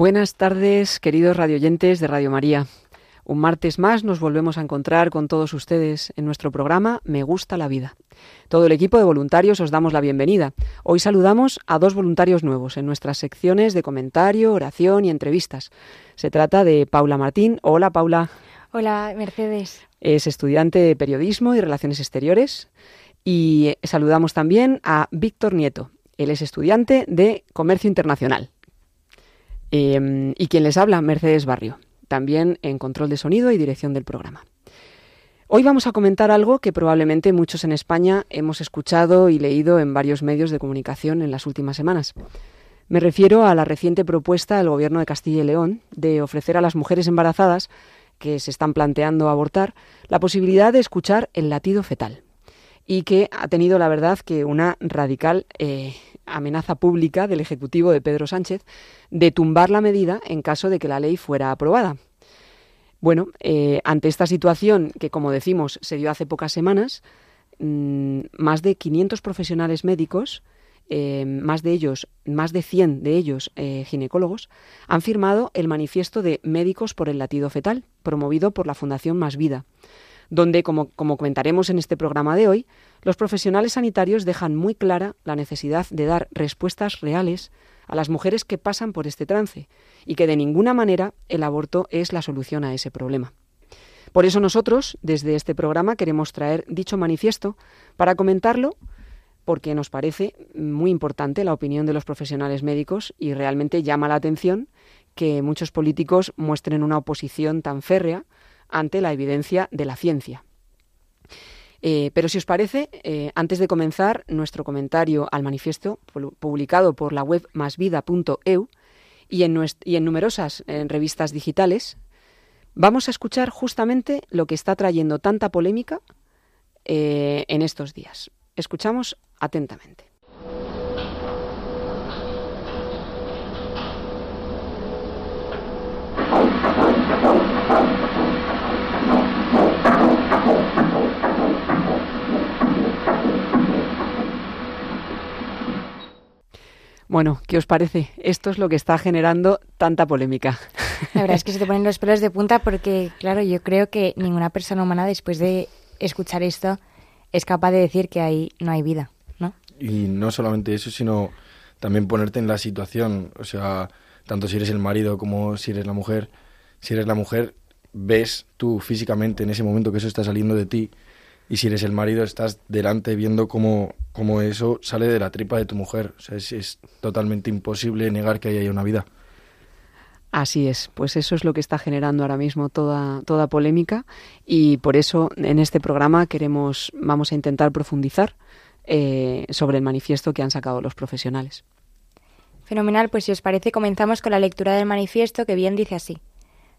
Buenas tardes, queridos radioyentes de Radio María. Un martes más nos volvemos a encontrar con todos ustedes en nuestro programa Me gusta la vida. Todo el equipo de voluntarios os damos la bienvenida. Hoy saludamos a dos voluntarios nuevos en nuestras secciones de comentario, oración y entrevistas. Se trata de Paula Martín. Hola Paula. Hola, Mercedes. Es estudiante de periodismo y relaciones exteriores. Y saludamos también a Víctor Nieto. Él es estudiante de comercio internacional. Eh, y quien les habla, Mercedes Barrio, también en control de sonido y dirección del programa. Hoy vamos a comentar algo que probablemente muchos en España hemos escuchado y leído en varios medios de comunicación en las últimas semanas. Me refiero a la reciente propuesta del Gobierno de Castilla y León de ofrecer a las mujeres embarazadas que se están planteando abortar la posibilidad de escuchar el latido fetal y que ha tenido, la verdad, que una radical eh, amenaza pública del Ejecutivo de Pedro Sánchez de tumbar la medida en caso de que la ley fuera aprobada. Bueno, eh, ante esta situación que, como decimos, se dio hace pocas semanas, mm, más de 500 profesionales médicos, eh, más de ellos, más de 100 de ellos ginecólogos, han firmado el manifiesto de Médicos por el Latido Fetal, promovido por la Fundación Más Vida donde, como, comentaremos en este programa de hoy, los profesionales sanitarios dejan muy clara la necesidad de dar respuestas reales a las mujeres que pasan por este trance y que de ninguna manera el aborto es la solución a ese problema. Por eso nosotros, desde este programa, queremos traer dicho manifiesto para comentarlo porque nos parece muy importante la opinión de los profesionales médicos y realmente llama la atención que muchos políticos muestren una oposición tan férrea ante la evidencia de la ciencia. Eh, pero si os parece, eh, antes de comenzar nuestro comentario al manifiesto publicado por la web masvida.eu y en, numerosas en revistas digitales, vamos a escuchar justamente lo que está trayendo tanta polémica eh, en estos días. Escuchamos atentamente. Bueno, ¿qué os parece? Esto es lo que está generando tanta polémica. La verdad es que se te ponen los pelos de punta porque, claro, yo creo que ninguna persona humana después de escuchar esto es capaz de decir que ahí no hay vida, ¿no? Y no solamente eso, sino también ponerte en la situación, o sea, tanto si eres el marido como si eres la mujer, si eres la mujer, ves tú físicamente en ese momento que eso está saliendo de ti y si eres el marido estás delante viendo cómo, cómo eso sale de la tripa de tu mujer. O sea, es, es, totalmente imposible negar que ahí haya una vida. Así es, pues eso es lo que está generando ahora mismo toda, toda polémica y por eso en este programa queremos, vamos a intentar profundizar eh, sobre el manifiesto que han sacado los profesionales. Fenomenal, pues si os parece comenzamos con la lectura del manifiesto que bien dice así.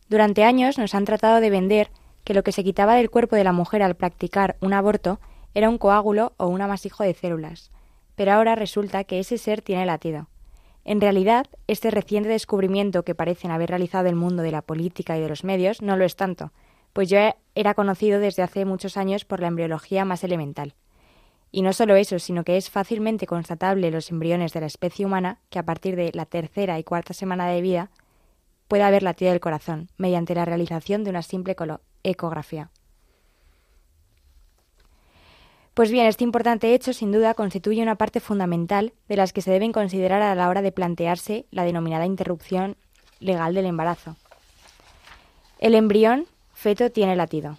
Durante años nos han tratado de vender que lo que se quitaba del cuerpo de la mujer al practicar un aborto era un coágulo o un amasijo de células, pero ahora resulta que ese ser tiene latido. En realidad, este reciente descubrimiento que parecen haber realizado el mundo de la política y de los medios no lo es tanto, pues yo era conocido desde hace muchos años por la embriología más elemental. Y no solo eso, sino que es fácilmente constatable los embriones de la especie humana que a partir de la tercera y cuarta semana de vida puede haber latido del corazón mediante la realización de una simple ecografía. Pues bien, este importante hecho sin duda constituye una parte fundamental de las que se deben considerar a la hora de plantearse la denominada interrupción legal del embarazo. El embrión feto tiene latido.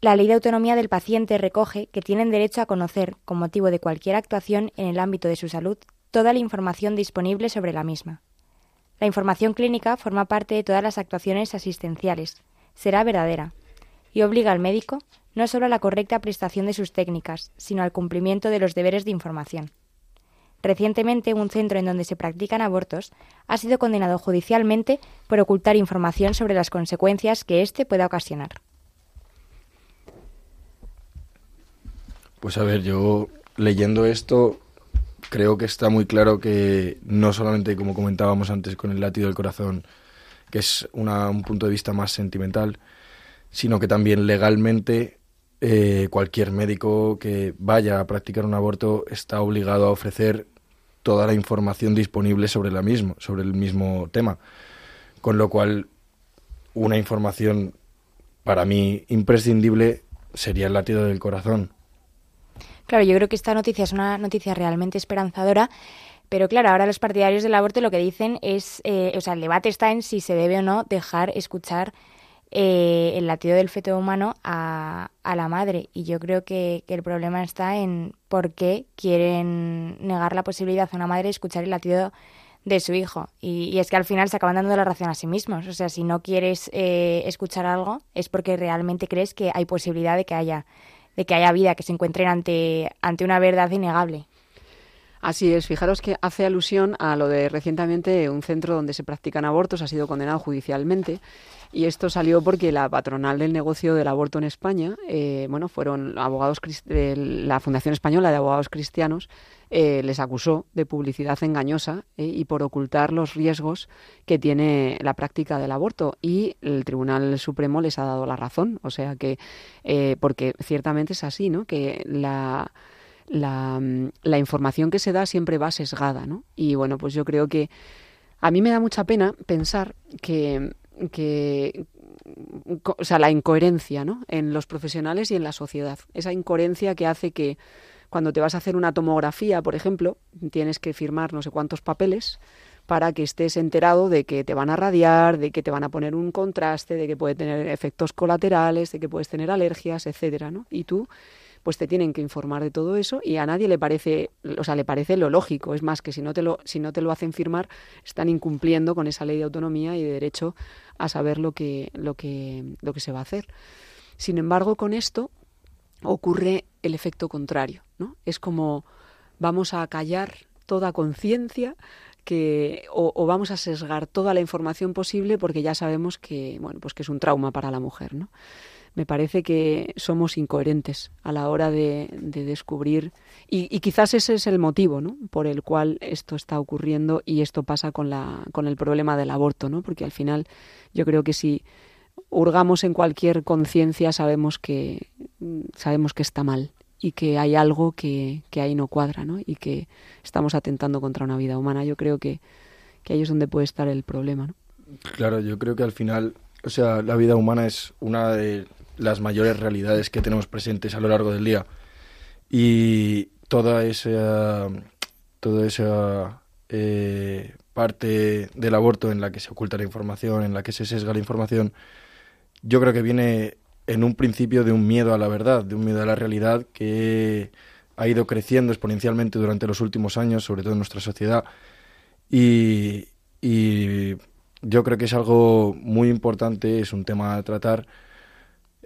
La ley de autonomía del paciente recoge que tienen derecho a conocer, con motivo de cualquier actuación en el ámbito de su salud, toda la información disponible sobre la misma. La información clínica forma parte de todas las actuaciones asistenciales, será verdadera, y obliga al médico no solo a la correcta prestación de sus técnicas, sino al cumplimiento de los deberes de información. Recientemente, un centro en donde se practican abortos ha sido condenado judicialmente por ocultar información sobre las consecuencias que éste pueda ocasionar. Pues a ver, yo leyendo esto creo que está muy claro que no solamente, como comentábamos antes, con el latido del corazón, que es una, un punto de vista más sentimental, sino que también legalmente eh, cualquier médico que vaya a practicar un aborto está obligado a ofrecer toda la información disponible sobre la mismo, sobre el mismo tema. Con lo cual, una información para mí imprescindible sería el latido del corazón. Claro, yo creo que esta noticia es una noticia realmente esperanzadora, pero claro, ahora los partidarios del aborto lo que dicen es, eh, o sea, el debate está en si se debe o no dejar escuchar eh, el latido del feto humano a, la madre. Y yo creo que, que, el problema está en por qué quieren negar la posibilidad a una madre de escuchar el latido de su hijo. Y, y es que al final se acaban dando la razón a sí mismos. O sea, si no quieres eh, escuchar algo es porque realmente crees que hay posibilidad de que haya de que haya vida, que se encuentren ante, ante una verdad innegable. Así es, fijaros que hace alusión a lo de recientemente un centro donde se practican abortos ha sido condenado judicialmente y esto salió porque la patronal del negocio del aborto en España, eh, bueno, fueron abogados de la Fundación Española de Abogados Cristianos, eh, les acusó de publicidad engañosa eh, y por ocultar los riesgos que tiene la práctica del aborto y el Tribunal Supremo les ha dado la razón, o sea que eh, porque ciertamente es así, ¿no? Que la la, la, información que se da siempre va sesgada, ¿no? Y bueno, pues yo creo que a mí me da mucha pena pensar que, que o sea, la incoherencia, ¿no? En los profesionales y en la sociedad. Esa incoherencia que hace que cuando te vas a hacer una tomografía, por ejemplo, tienes que firmar no sé cuántos papeles para que estés enterado de que te van a radiar, de que te van a poner un contraste, de que puede tener efectos colaterales, de que puedes tener alergias, etcétera, ¿no? Y tú pues te tienen que informar de todo eso y a nadie le parece, o sea, le parece lo lógico, es más que si no te lo si no te lo hacen firmar, están incumpliendo con esa ley de autonomía y de derecho a saber lo que lo que lo que se va a hacer. Sin embargo, con esto ocurre el efecto contrario, ¿no? Es como vamos a callar toda conciencia que o, vamos a sesgar toda la información posible porque ya sabemos que bueno pues que es un trauma para la mujer, ¿no? Me parece que somos incoherentes a la hora de, de descubrir y, y, quizás ese es el motivo. Por el cual esto está ocurriendo y esto pasa con la con el problema del aborto, ¿no? Porque al final yo creo que si hurgamos en cualquier conciencia sabemos que sabemos que está mal y que hay algo que, que, ahí no cuadra ¿no? y que estamos atentando contra una vida humana. Yo creo que, que ahí es donde puede estar el problema. ¿no? Claro, yo creo que al final, o sea, la vida humana es una de las mayores realidades que tenemos presentes a lo largo del día y toda esa, toda esa eh, parte del aborto en la que se oculta la información, en la que se sesga la información, yo creo que viene en un principio de un miedo a la verdad, de un miedo a la realidad que ha ido creciendo exponencialmente durante los últimos años, sobre todo en nuestra sociedad. Y, y yo creo que es algo muy importante, es un tema a tratar,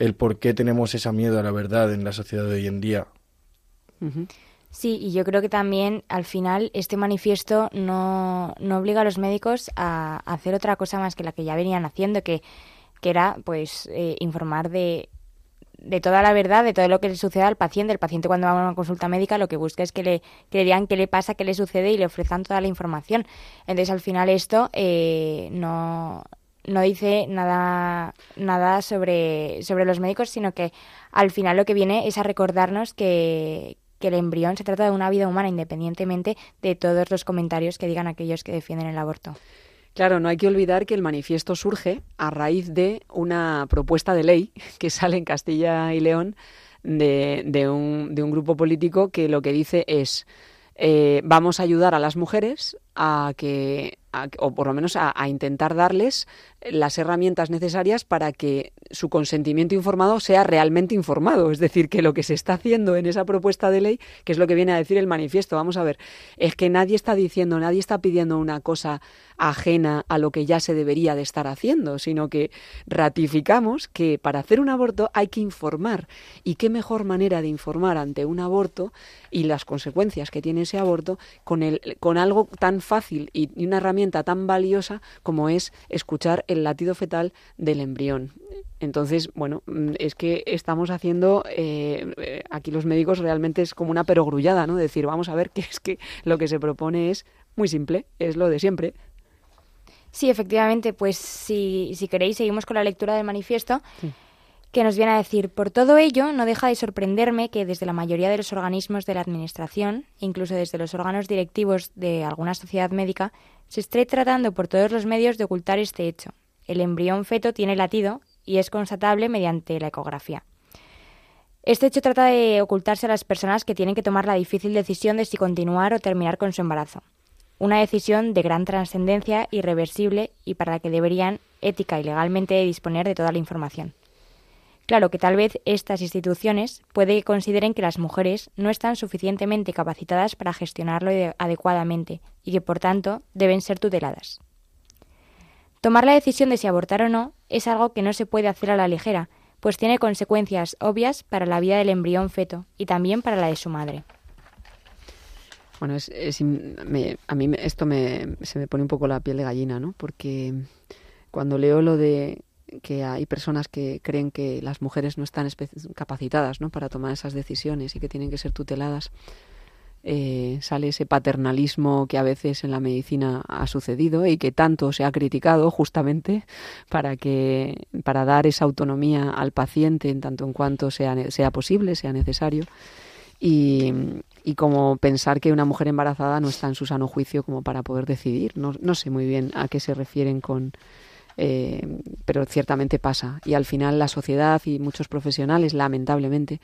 el por qué tenemos ese miedo a la verdad en la sociedad de hoy en día. Sí, y yo creo que también al final este manifiesto no, no obliga a los médicos a, a hacer otra cosa más que la que ya venían haciendo, que que era pues eh, informar de, de toda la verdad, de todo lo que le sucede al paciente. El paciente cuando va a una consulta médica lo que busca es que le, que le digan qué le pasa, qué le sucede y le ofrezcan toda la información. Entonces al final esto eh, no, no dice nada, nada sobre, sobre los médicos, sino que al final lo que viene es a recordarnos que, que el embrión se trata de una vida humana independientemente de todos los comentarios que digan aquellos que defienden el aborto. Claro, no hay que olvidar que el manifiesto surge a raíz de una propuesta de ley que sale en Castilla y León de, de, un, de un, grupo político que lo que dice es eh, vamos a ayudar a las mujeres a que, a, o por lo menos a, a intentar darles las herramientas necesarias para que su consentimiento informado sea realmente informado. Es decir, que lo que se está haciendo en esa propuesta de ley, que es lo que viene a decir el manifiesto, vamos a ver, es que nadie está diciendo, nadie está pidiendo una cosa ajena a lo que ya se debería de estar haciendo, sino que ratificamos que para hacer un aborto hay que informar. ¿Y qué mejor manera de informar ante un aborto y las consecuencias que tiene ese aborto con, el, con algo tan fácil y, una herramienta tan valiosa como es escuchar el latido fetal del embrión? Entonces, bueno, mm, es que estamos haciendo, eh, eh, aquí los médicos realmente es como una perogrullada, ¿no? Decir, vamos a ver que es que lo que se propone es muy simple, es lo de siempre, Sí, efectivamente, pues si, si queréis seguimos con la lectura del manifiesto. que nos viene a decir, por todo ello, no deja de sorprenderme que desde la mayoría de los organismos de la Administración, incluso desde los órganos directivos de alguna sociedad médica, se esté tratando por todos los medios de ocultar este hecho. El embrión feto tiene latido y es constatable mediante la ecografía. Este hecho trata de ocultarse a las personas que tienen que tomar la difícil decisión de si continuar o terminar con su embarazo una decisión de gran trascendencia, irreversible y para la que deberían ética y legalmente disponer de toda la información. Claro que tal vez estas instituciones puede que consideren que las mujeres no están suficientemente capacitadas para gestionarlo adecuadamente y que por tanto deben ser tuteladas. Tomar la decisión de si abortar o no es algo que no se puede hacer a la ligera, pues tiene consecuencias obvias para la vida del embrión feto y también para la de su madre. Bueno, es, a mí esto me, se me pone un poco la piel de gallina, ¿no? Porque cuando leo lo de que hay personas que creen que las mujeres no están capacitadas ¿no? para tomar esas decisiones y que tienen que ser tuteladas, eh, sale ese paternalismo que a veces en la medicina ha sucedido y que tanto se ha criticado justamente para que para dar esa autonomía al paciente en tanto en cuanto sea, sea posible, sea necesario. Y, y como pensar que una mujer embarazada no está en su sano juicio como para poder decidir. No, no sé muy bien a qué se refieren con... Eh, pero ciertamente pasa. Y al final la sociedad y muchos profesionales, lamentablemente,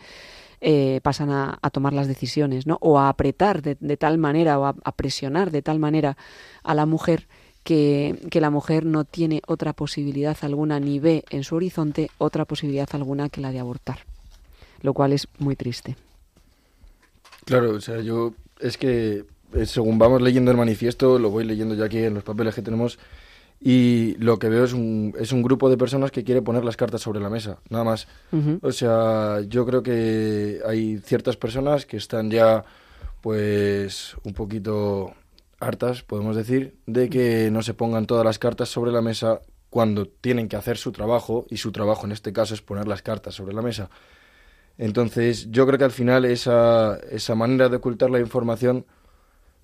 eh, pasan a, tomar las decisiones, ¿no? O a apretar de, tal manera o a, presionar de tal manera a la mujer que, que, la mujer no tiene otra posibilidad alguna ni ve en su horizonte otra posibilidad alguna que la de abortar. Lo cual es muy triste. Claro, o sea, yo es que eh, según vamos leyendo el manifiesto, lo voy leyendo ya aquí en los papeles que tenemos, y lo que veo es un, es un grupo de personas que quiere poner las cartas sobre la mesa, nada más. O sea, yo creo que hay ciertas personas que están ya, pues, un poquito hartas, podemos decir, de que no se pongan todas las cartas sobre la mesa cuando tienen que hacer su trabajo, y su trabajo en este caso es poner las cartas sobre la mesa. Entonces, yo creo que al final esa, esa manera de ocultar la información,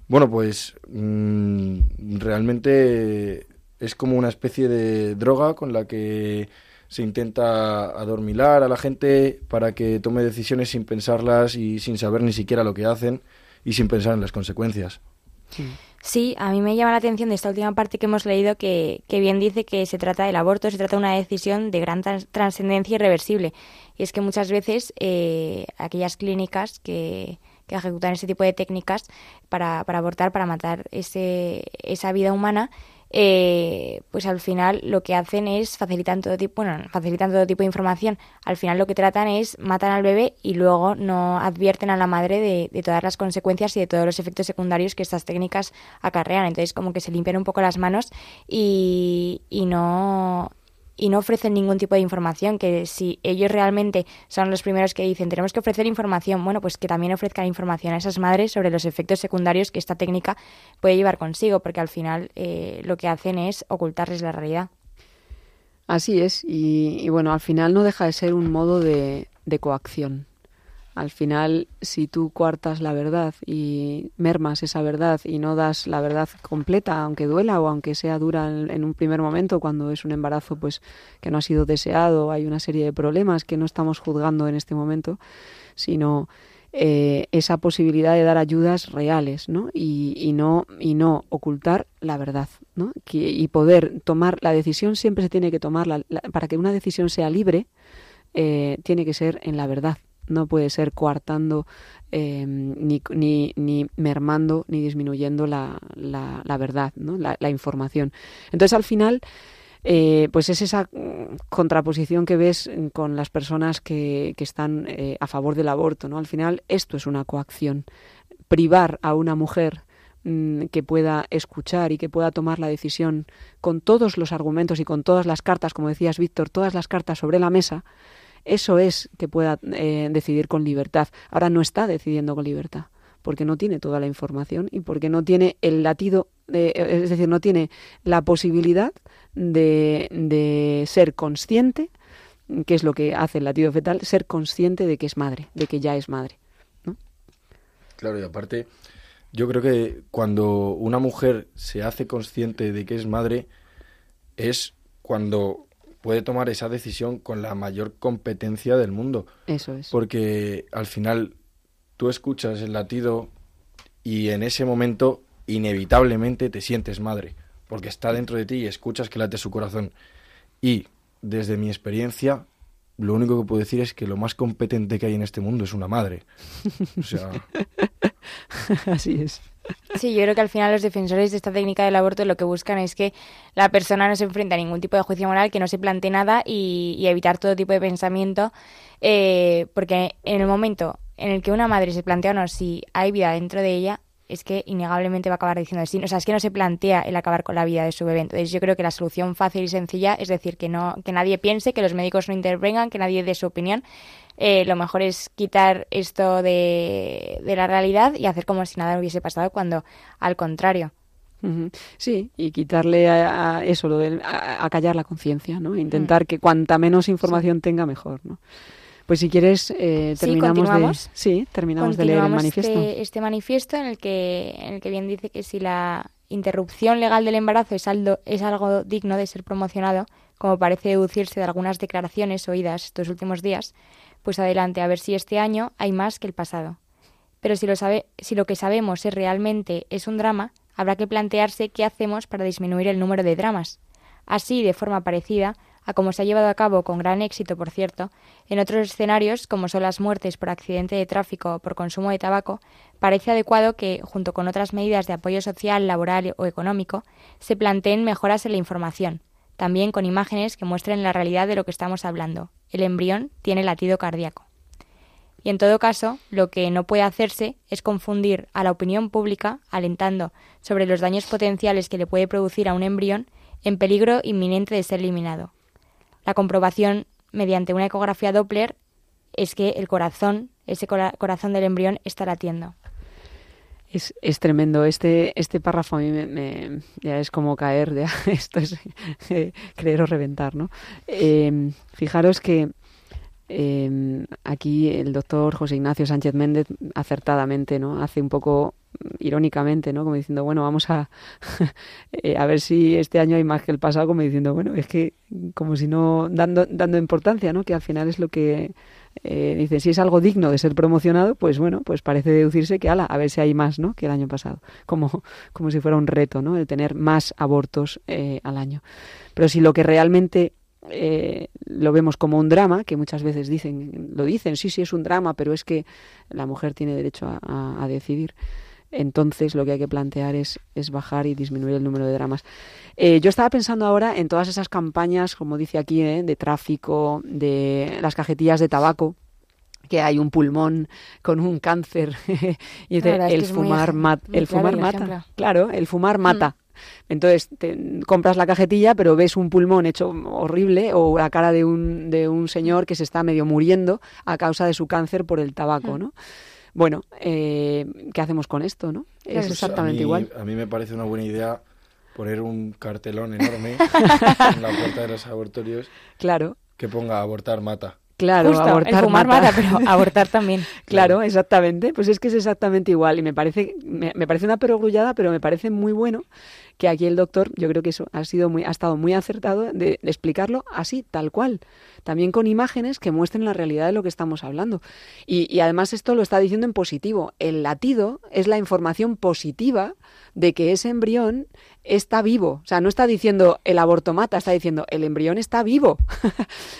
bueno, pues mm, realmente es como una especie de droga con la que se intenta adormilar a la gente para que tome decisiones sin pensarlas y sin saber ni siquiera lo que hacen y sin pensar en las consecuencias. Sí, a mí me llama la atención de esta última parte que hemos leído que, que bien dice que se trata del aborto, se trata de una decisión de gran trascendencia irreversible. Y es que muchas veces eh, aquellas clínicas que, que ejecutan ese tipo de técnicas para, para abortar, para matar ese, esa vida humana, eh, pues al final lo que hacen es facilitan todo tipo, bueno, facilitan todo tipo de información. Al final lo que tratan es matan al bebé y luego no advierten a la madre de, de todas las consecuencias y de todos los efectos secundarios que estas técnicas acarrean. Entonces como que se limpian un poco las manos y, y no y no ofrecen ningún tipo de información, que si ellos realmente son los primeros que dicen tenemos que ofrecer información, bueno, pues que también ofrezcan información a esas madres sobre los efectos secundarios que esta técnica puede llevar consigo, porque al final eh, lo que hacen es ocultarles la realidad. Así es, y, bueno, al final no deja de ser un modo de coacción. Al final, si tú cuartas la verdad y mermas esa verdad y no das la verdad completa, aunque duela o aunque sea dura en, un primer momento, cuando es un embarazo pues que no ha sido deseado, hay una serie de problemas que no estamos juzgando en este momento, sino eh, esa posibilidad de dar ayudas reales, ¿no? Y, no y no ocultar la verdad, ¿no? y poder tomar la decisión siempre se tiene que tomar para que una decisión sea libre, eh, tiene que ser en la verdad no puede ser coartando em, ni, ni, ni, mermando ni disminuyendo la, la, verdad, ¿no? la, información. Entonces, al final, eh, pues es esa mm, contraposición que ves con las personas que, que están eh, a favor del aborto, ¿no? Al final esto es una coacción. Privar a una mujer mm, que pueda escuchar y que pueda tomar la decisión con todos los argumentos y con todas las cartas, como decías Víctor, todas las cartas sobre la mesa, eso es que pueda eh, decidir con libertad. Ahora no está decidiendo con libertad porque no tiene toda la información y porque no tiene el latido, de, es decir, no tiene la posibilidad de, de ser consciente, que es lo que hace el latido fetal, ser consciente de que es madre, de que ya es madre. ¿no? Claro, y aparte, yo creo que cuando una mujer se hace consciente de que es madre, es cuando puede tomar esa decisión con la mayor competencia del mundo. Eso es. Porque al final tú escuchas el latido y en ese momento inevitablemente te sientes madre, porque está dentro de ti y escuchas que late su corazón. Y desde mi experiencia, lo único que puedo decir es que lo más competente que hay en este mundo es una madre. O sea, Así es. Sí, yo creo que al final los defensores de esta técnica del aborto lo que buscan es que la persona no se enfrente a ningún tipo de juicio moral, que no se plantee nada y, y evitar todo tipo de pensamiento, eh, porque en el momento en el que una madre se plantea o no si hay vida dentro de ella, es que innegablemente va a acabar diciendo sí. O sea, es que no se plantea el acabar con la vida de su bebé. Entonces yo creo que la solución fácil y sencilla es decir que no, que nadie piense, que los médicos no intervengan, que nadie dé su opinión. Eh, lo mejor es quitar esto de, de la realidad y hacer como si nada hubiese pasado cuando al contrario. Sí, y quitarle a, a eso, lo a, a callar la conciencia, ¿no? Intentar que cuanta menos información tenga, mejor, ¿no? Pues si quieres, eh, Sí, terminamos de... continuamos. Sí, terminamos de leer el Continuamos manifiesto. Este, este manifiesto en el, que, en el que bien dice que si la interrupción legal del embarazo es algo, es algo digno de ser promocionado, como parece deducirse de algunas declaraciones oídas estos últimos días, pues adelante, a ver si este año hay más que el pasado. Pero si lo, sabe, si lo que sabemos es realmente es un drama, habrá que plantearse qué hacemos para disminuir el número de dramas. Así, de forma parecida, a como se ha llevado a cabo con gran éxito, por cierto, en otros escenarios, como son las muertes por accidente de tráfico o por consumo de tabaco, parece adecuado que, junto con otras medidas de apoyo social, laboral o económico, se planteen mejoras en la información, también con imágenes que muestren la realidad de lo que estamos hablando. El embrión tiene latido cardíaco. Y en todo caso, lo que no puede hacerse es confundir a la opinión pública, alentando sobre los daños potenciales que le puede producir a un embrión en peligro inminente de ser eliminado. La comprobación mediante una ecografía Doppler es que el corazón, ese cora- corazón del embrión, está latiendo. Es, es tremendo. Este, este párrafo a mí me, ya es como caer de esto es eh, creer o reventar, ¿no? Eh, fijaros que eh, aquí el doctor José Ignacio Sánchez Méndez acertadamente, ¿no? Hace un poco irónicamente, ¿no? Como diciendo, bueno, vamos a eh, a ver si este año hay más que el pasado, como diciendo, bueno, es que como si no dando dando importancia, ¿no? Que al final es lo que eh, dicen, si es algo digno de ser promocionado, pues bueno, pues parece deducirse que, ala, a ver si hay más, ¿no? Que el año pasado. Como, como si fuera un reto, ¿no? El tener más abortos eh, al año. Pero si lo que realmente eh, lo vemos como un drama, que muchas veces dicen, lo dicen, sí, sí es un drama, pero es que la mujer tiene derecho a, decidir. Entonces lo que hay que plantear es, es bajar y disminuir el número de dramas. Eh, yo estaba pensando ahora en todas esas campañas, como dice aquí, ¿eh? de tráfico, de las cajetillas de tabaco, que hay un pulmón con un cáncer y dice, verdad es que el fumar mata, el claro fumar el mata. ejemplo. Claro, el fumar mata. Entonces, te compras la cajetilla, pero ves un pulmón hecho horrible o la cara de un, de un señor que se está medio muriendo a causa de su cáncer por el tabaco, ¿no? Bueno, eh, ¿qué hacemos con esto, no? Es Claro, exactamente a mí, igual. A mí me parece una buena idea poner un cartelón enorme en la puerta de los abortorios Claro, que ponga abortar mata. claro, Justo, abortar el fumar mata. mata, pero abortar también. Claro, exactamente. Pues es que es exactamente igual. Y me parece, me, me parece una perogrullada, pero me parece muy bueno que aquí el doctor, yo creo que eso ha sido muy, ha estado muy acertado de, de explicarlo así, tal cual. También con imágenes que muestren la realidad de lo que estamos hablando. Y, y además esto lo está diciendo en positivo. El latido es la información positiva de que ese embrión está vivo. O sea, no está diciendo el aborto mata, está diciendo el embrión está vivo.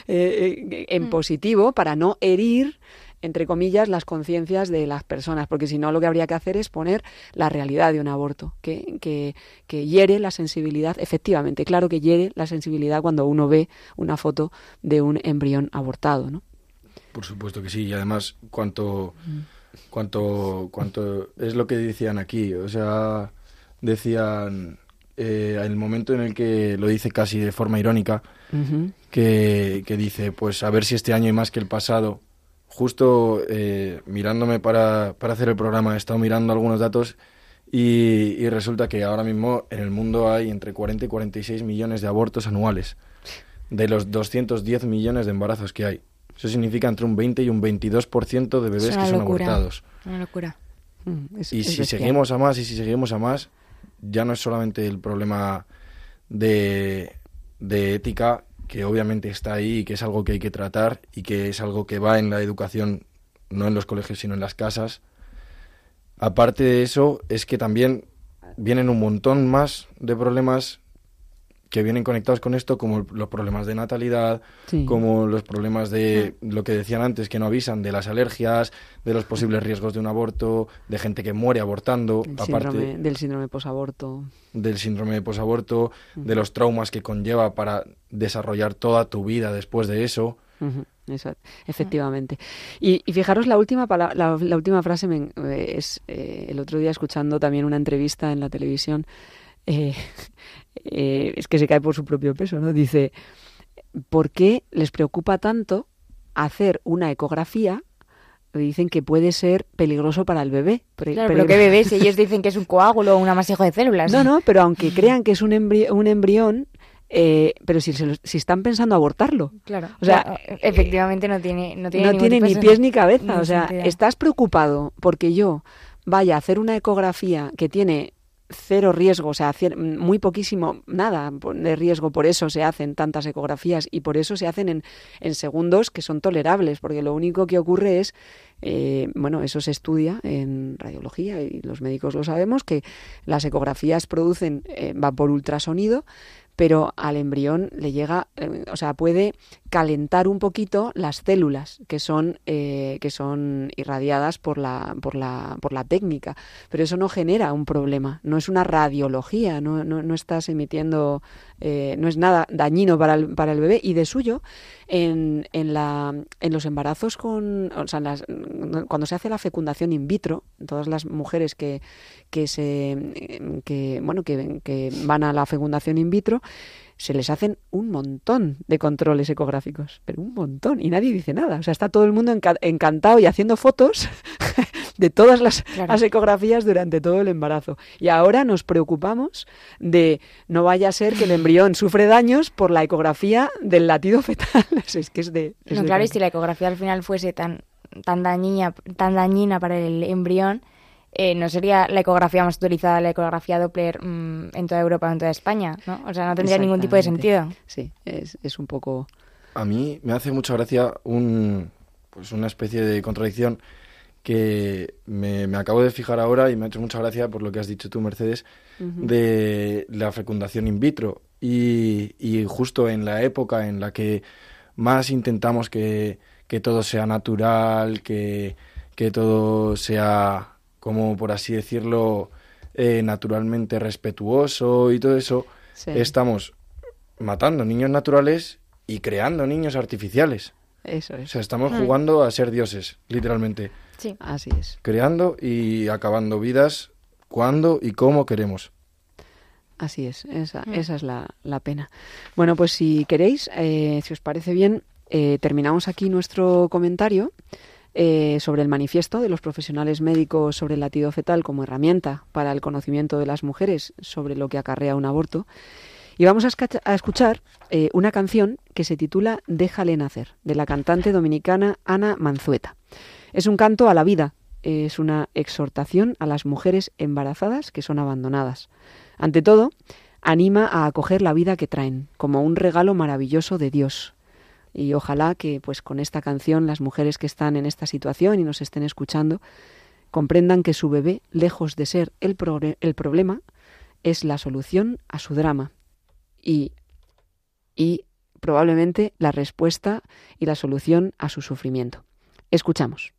Eh, eh, en positivo para no herir entre comillas, las conciencias de las personas, porque si no lo que habría que hacer es poner la realidad de un aborto, que, que, que hiere la sensibilidad, efectivamente, claro que hiere la sensibilidad cuando uno ve una foto de un embrión abortado, ¿no? Por supuesto que sí, y además cuánto, cuánto, cuánto es lo que decían aquí, o sea, decían eh, el momento en el que lo dice casi de forma irónica, que, que dice, pues a ver si este año hay más que el pasado. Justo eh, mirándome para, para hacer el programa, he estado mirando algunos datos y, y resulta que ahora mismo en el mundo hay entre 40 y 46 millones de abortos anuales, de los 210 millones de embarazos que hay. Eso significa entre un 20 y un 22% de bebés que son locura. abortados. Una locura. Mm, es- Y es si bestial. seguimos a más y si seguimos a más, ya no es solamente el problema de, de ética, que obviamente está ahí y que es algo que hay que tratar y que es algo que va en la educación, no en los colegios, sino en las casas. Aparte de eso, es que también vienen un montón más de problemas que vienen conectados con esto, como los problemas de natalidad, Sí. como los problemas de lo que decían antes, que no avisan, de las alergias, de los posibles riesgos de un aborto, de gente que muere abortando, El aparte síndrome, del síndrome posaborto. del síndrome de posaborto, de los traumas que conlleva para desarrollar toda tu vida después de eso. Exacto, efectivamente. Y, y fijaros, la última, pala- la, la última frase me- eh, es eh, el otro día escuchando también una entrevista en la televisión, eh, eh, es que se cae por su propio peso, ¿no? Dice, ¿por qué les preocupa tanto hacer una ecografía? Dicen que puede ser peligroso para el bebé. Pre- Claro, pero qué bebés, si ellos dicen que es un coágulo o un amasijo de células. No, no, pero aunque crean que es un, embri- un embrión, eh, pero si, se si están pensando abortarlo. Claro. O sea, Claro, efectivamente no tiene no tiene, no tiene ni pies ni cabeza. O sea, sentido. estás preocupado porque yo vaya a hacer una ecografía que tiene cero riesgo, o sea, cier- muy poquísimo, nada de riesgo, por eso se hacen tantas ecografías y por eso se hacen en, en segundos que son tolerables, porque lo único que ocurre es, eh, bueno, eso se estudia en radiología y los médicos lo sabemos, que las ecografías producen eh, vapor ultrasonido, pero al embrión le llega, eh, o sea, puede calentar un poquito las células que son eh, que son irradiadas por la por la por la técnica, pero eso no genera un problema, no es una radiología, no, no, no estás emitiendo, eh, no es nada dañino para el, para el bebé. Y de suyo en, en la en los embarazos con, o sea, en las- cuando se hace la fecundación in vitro, todas las mujeres que que se que bueno que, que van a la fecundación in vitro se les hacen un montón de controles ecográficos, pero un montón, y nadie dice nada. O sea, está todo el mundo enca- encantado y haciendo fotos de todas las, Claro. las ecografías durante todo el embarazo. Y ahora nos preocupamos de no vaya a ser que el embrión sufre daños por la ecografía del latido fetal. es que es de... es No, de claro, y si la ecografía al final fuese tan, tan, dañina, tan dañina para el embrión, eh, no sería la ecografía más utilizada, la ecografía Doppler mm, en toda Europa o en toda España, ¿no? O sea, no tendría ningún tipo de sentido. Sí, es, es un poco... A mí me hace mucha gracia un, pues una especie de contradicción que me, me acabo de fijar ahora y me ha hecho mucha gracia por lo que has dicho tú, Mercedes, de la fecundación in vitro. Y, y justo en la época en la que más intentamos que, que todo sea natural, que, que todo sea, como por así decirlo, eh, naturalmente respetuoso y todo eso, Sí. estamos matando niños naturales y creando niños artificiales. Eso O es. sea, estamos Mm. jugando a ser dioses, literalmente. Sí. Así es. Creando y acabando vidas cuando y cómo queremos. Así es, esa, Mm. esa es la, la pena. Bueno, pues si queréis, eh, si os parece bien, eh, terminamos aquí nuestro comentario eh, sobre el manifiesto de los profesionales médicos sobre el latido fetal como herramienta para el conocimiento de las mujeres sobre lo que acarrea un aborto. Y vamos a, escuchar eh, una canción que se titula Déjale nacer, de la cantante dominicana Ana Manzueta. Es un canto a la vida, es una exhortación a las mujeres embarazadas que son abandonadas. Ante todo, anima a acoger la vida que traen como un regalo maravilloso de Dios. Y ojalá que pues con esta canción las mujeres que están en esta situación y nos estén escuchando comprendan que su bebé, lejos de ser el, el problema, es la solución a su drama y, y probablemente la respuesta y la solución a su sufrimiento. Escuchamos.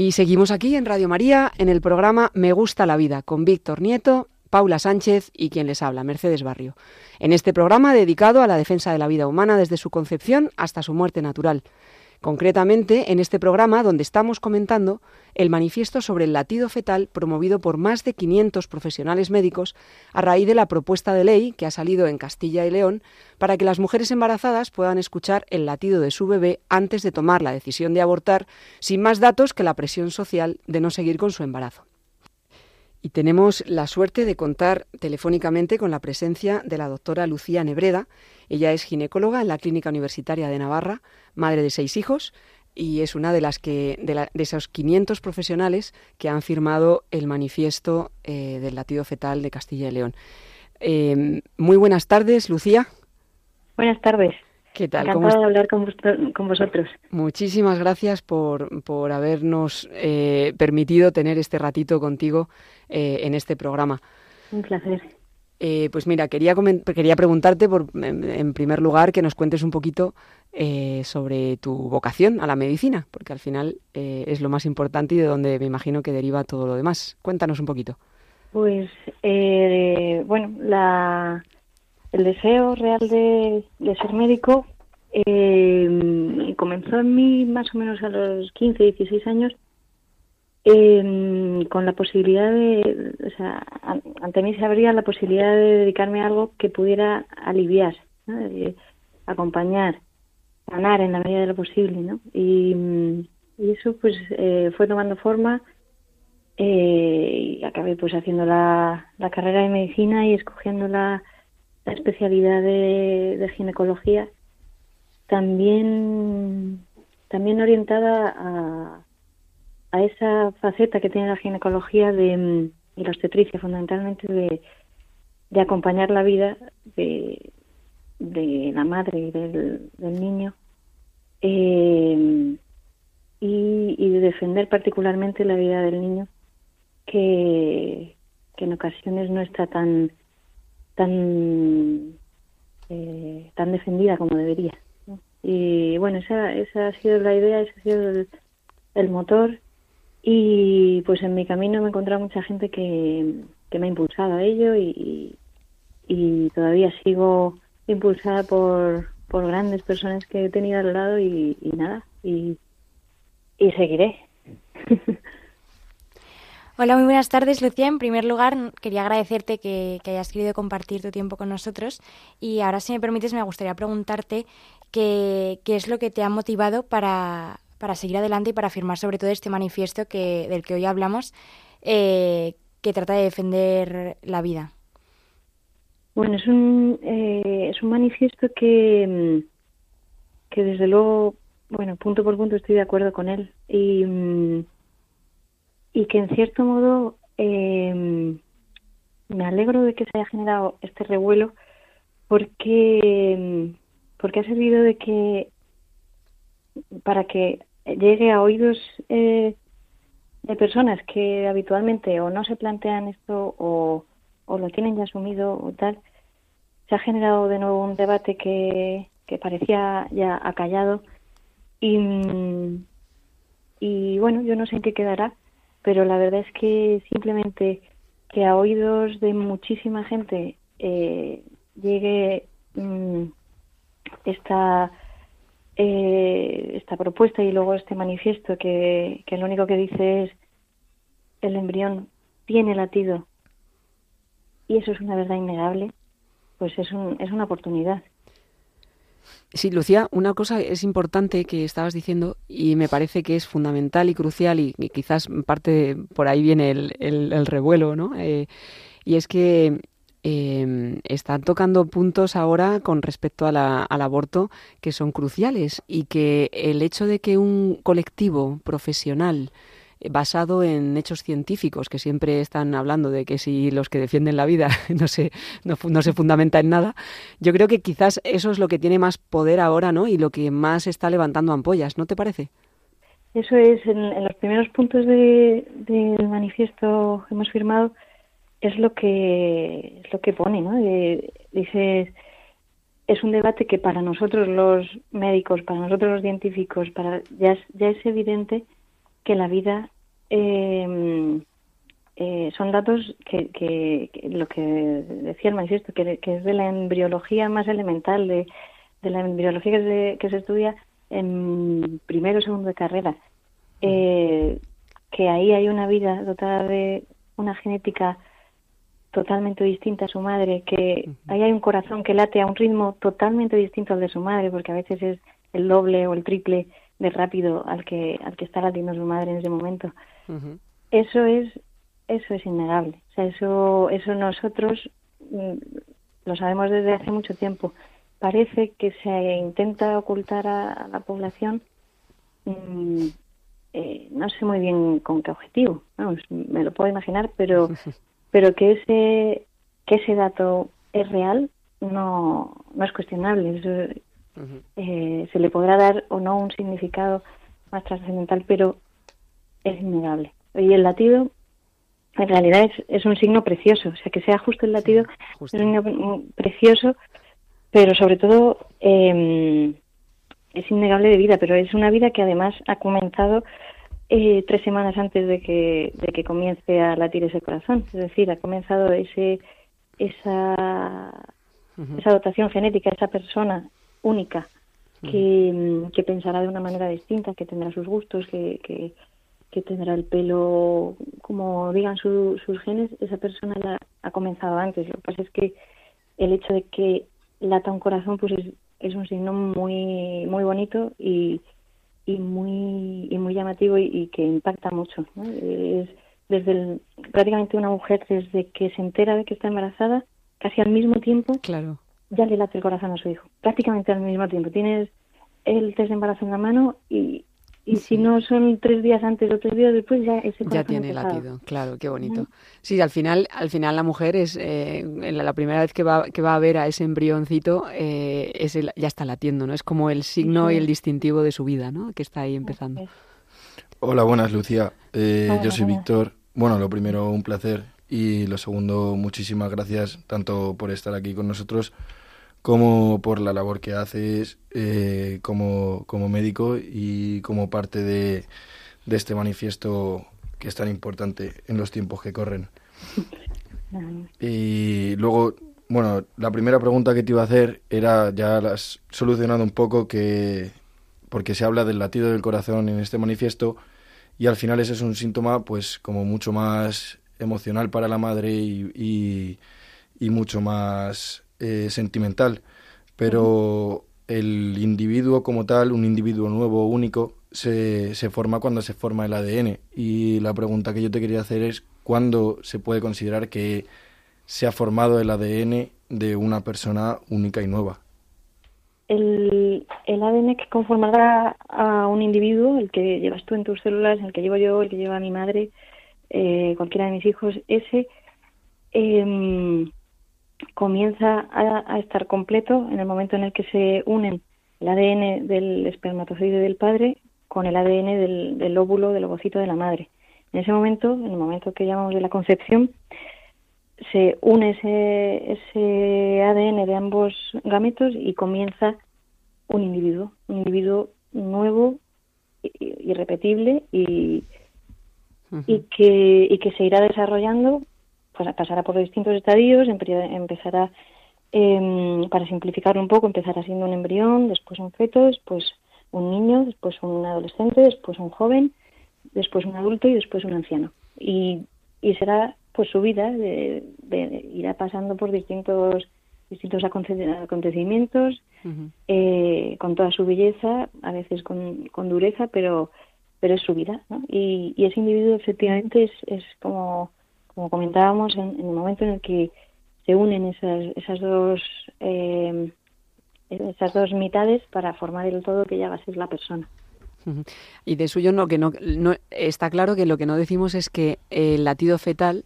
Y seguimos aquí en Radio María en el programa Me gusta la vida con Víctor Nieto, Paula Sánchez y quien les habla, Mercedes Barrio. En este programa dedicado a la defensa de la vida humana desde su concepción hasta su muerte natural. Concretamente, en este programa donde estamos comentando el manifiesto sobre el latido fetal promovido por más de 500 profesionales médicos a raíz de la propuesta de ley que ha salido en Castilla y León para que las mujeres embarazadas puedan escuchar el latido de su bebé antes de tomar la decisión de abortar, sin más datos que la presión social de no seguir con su embarazo. Y tenemos la suerte de contar telefónicamente con la presencia de la doctora Lucía Nebreda. Ella es ginecóloga en la Clínica Universitaria de Navarra, madre de seis hijos, y es una de las que de, la- de esos 500 profesionales que han firmado el manifiesto eh, del latido fetal de Castilla y León. Eh, muy buenas tardes, Lucía. Buenas tardes. ¿Qué tal? ¿Cómo Encantada de hablar con vosotros. Muchísimas gracias por, por habernos eh, permitido tener este ratito contigo eh, en este programa. Un placer. Eh, pues mira, quería, quería preguntarte, por, en, primer lugar, que nos cuentes un poquito eh, sobre tu vocación a la medicina, porque al final eh, es lo más importante y de donde me imagino que deriva todo lo demás. Cuéntanos un poquito. Pues, eh, bueno, la, el deseo real de, de ser médico comenzó en mí más o menos a los 15, 16 años eh, con la posibilidad de, o sea, an- ante mí se abría la posibilidad de dedicarme a algo que pudiera aliviar, acompañar sanar en la medida de lo posible, ¿no? Y, y eso pues eh, fue tomando forma eh, y acabé pues haciendo la, la carrera de medicina y escogiendo la, la especialidad de, de ginecología también también orientada a, a esa faceta que tiene la ginecología de mm, y la obstetricia fundamentalmente de, acompañar la vida de, la madre y del, del niño eh, y, y de defender particularmente la vida del niño que, que en ocasiones no está tan tan eh, tan defendida como debería y bueno esa esa ha sido la idea ese ha sido el, el motor y pues en mi camino me he encontrado mucha gente que, que me ha impulsado a ello y, y todavía sigo impulsada por, por grandes personas que he tenido al lado y, nada, y, y seguiré. Hola, muy buenas tardes, Lucía. En primer lugar, quería agradecerte que, que hayas querido compartir tu tiempo con nosotros. Y ahora, si me permites, me gustaría preguntarte qué, qué es lo que te ha motivado para, para seguir adelante y para firmar sobre todo este manifiesto que, del que hoy hablamos, eh, que trata de defender la vida. Bueno, es un, eh, es un manifiesto que, mm, que desde luego, bueno, punto por punto estoy de acuerdo con él y, mm, y que en cierto modo eh, me alegro de que se haya generado este revuelo porque, porque ha servido de que para que llegue a oídos eh, de personas que habitualmente o no se plantean esto o, o lo tienen ya asumido o tal, se ha generado de nuevo un debate que, que parecía ya acallado y, y bueno, yo no sé en qué quedará, pero la verdad es que simplemente que a oídos de muchísima gente eh, llegue mm, esta eh, esta propuesta y luego este manifiesto que, lo único que dice es el embrión tiene latido y eso es una verdad innegable, pues es, un, es una oportunidad. Sí, Lucía, una cosa es importante que estabas diciendo y me parece que es fundamental y crucial y, quizás parte por ahí viene el, el, el revuelo, ¿no? Eh, y es que eh, están tocando puntos ahora con respecto al aborto que son cruciales y que el hecho de que un colectivo profesional basado en hechos científicos que siempre están hablando de que si los que defienden la vida no se no, no, se fundamenta en nada yo creo que quizás eso es lo que tiene más poder ahora no y lo que más está levantando ampollas no te parece eso es en, en los primeros puntos de, del manifiesto que hemos firmado es lo que es lo que pone no de, dices es un debate que para nosotros los médicos para nosotros los científicos para ya es, ya es evidente que la vida eh, eh, son datos que, que, que, lo que decía el manifiesto, que, que, es de la embriología más elemental, de, de la embriología que se, que se estudia en primero o segundo de carrera. Eh, que ahí hay una vida dotada de una genética totalmente distinta a su madre, que ahí hay un corazón que late a un ritmo totalmente distinto al de su madre, porque a veces es el doble o el triple de rápido al que al que está latiendo su madre en ese momento. Uh -huh. Eso es eso es innegable. O sea, eso eso nosotros mm, lo sabemos desde hace mucho tiempo. Parece que se intenta ocultar a, a la población mmm, eh, no sé muy bien con qué objetivo. Vamos, me lo puedo imaginar, pero pero que ese que ese dato es real no no es cuestionable. Eso, Uh -huh. eh, se le podrá dar o no un significado más trascendental, pero es innegable. Y el latido, en realidad, es, es, un signo precioso. O sea, que sea justo el latido es un signo precioso, pero sobre todo eh, es innegable de vida, pero es una vida que además ha comenzado eh, tres semanas antes de que, de que comience a latir ese corazón. Es decir, ha comenzado ese esa, uh -huh. esa dotación genética, esa persona única que, que, pensará de una manera distinta, que tendrá sus gustos, que, que, que tendrá el pelo como digan su, sus genes, esa persona ya ha comenzado antes. Lo que pasa es que el hecho de que lata un corazón pues es, es un signo muy muy bonito y, y muy y muy llamativo y, y que impacta mucho. ¿no? Es desde el- prácticamente una mujer desde que se entera de que está embarazada, casi al mismo tiempo Claro. ya le late el corazón a su hijo. Prácticamente al mismo tiempo. Tienes el test de embarazo en la mano y, y si no son tres días antes o tres días después, ya ese corazón Ya tiene latido, claro, qué bonito. Sí, al final, al final la mujer es eh, la, la primera vez que va, que va a ver a ese embrioncito, eh, es el- ya está latiendo, ¿no? Es como el signo y el distintivo de su vida, ¿no? Que está ahí empezando. Hola, buenas, Lucía. Eh, Hola, yo soy buenas. Víctor. Bueno, lo primero, un placer. Y lo segundo, muchísimas gracias tanto por estar aquí con nosotros como por la labor que haces eh, como, como médico y como parte de, de este manifiesto que es tan importante en los tiempos que corren. Y luego, bueno, la primera pregunta que te iba a hacer era, ya la has solucionado un poco, que porque se habla del latido del corazón en este manifiesto y al final ese es un síntoma pues como mucho más emocional para la madre y, y- y mucho más eh, sentimental. Pero el individuo como tal, un individuo nuevo, único, se, se forma cuando se forma el ADN. Y la pregunta que yo te quería hacer es, ¿cuándo se puede considerar que se ha formado el ADN de una persona única y nueva? El, el ADN que conformará a un individuo, el que llevas tú en tus células, el que llevo yo, el que lleva mi madre, eh, cualquiera de mis hijos, ese em, comienza a, a estar completo en el momento en el que se unen el ADN del espermatozoide del padre con el ADN del, del óvulo, del ovocito de la madre. En ese momento, en el momento que llamamos de la concepción, se une ese, ese ADN de ambos gametos y comienza un individuo, un individuo nuevo, irrepetible y, y que, y que se irá desarrollando, pasará por distintos estadios, empe- empezará, em, para simplificarlo un poco, empezará siendo un embrión, después un feto, después un niño, después un adolescente, después un joven, después un adulto y después un anciano. Y, y será pues su vida, de, de- irá pasando por distintos distintos aconte- acontecimientos, eh, con toda su belleza, a veces con, con dureza, pero pero es su vida, ¿no? Y, y ese individuo efectivamente es, es como, como comentábamos, en, en el momento en el que se unen esas, esas dos eh, esas dos mitades para formar el todo que ya va a ser la persona. Y de suyo no, que no, no está claro que lo que no decimos es que el latido fetal,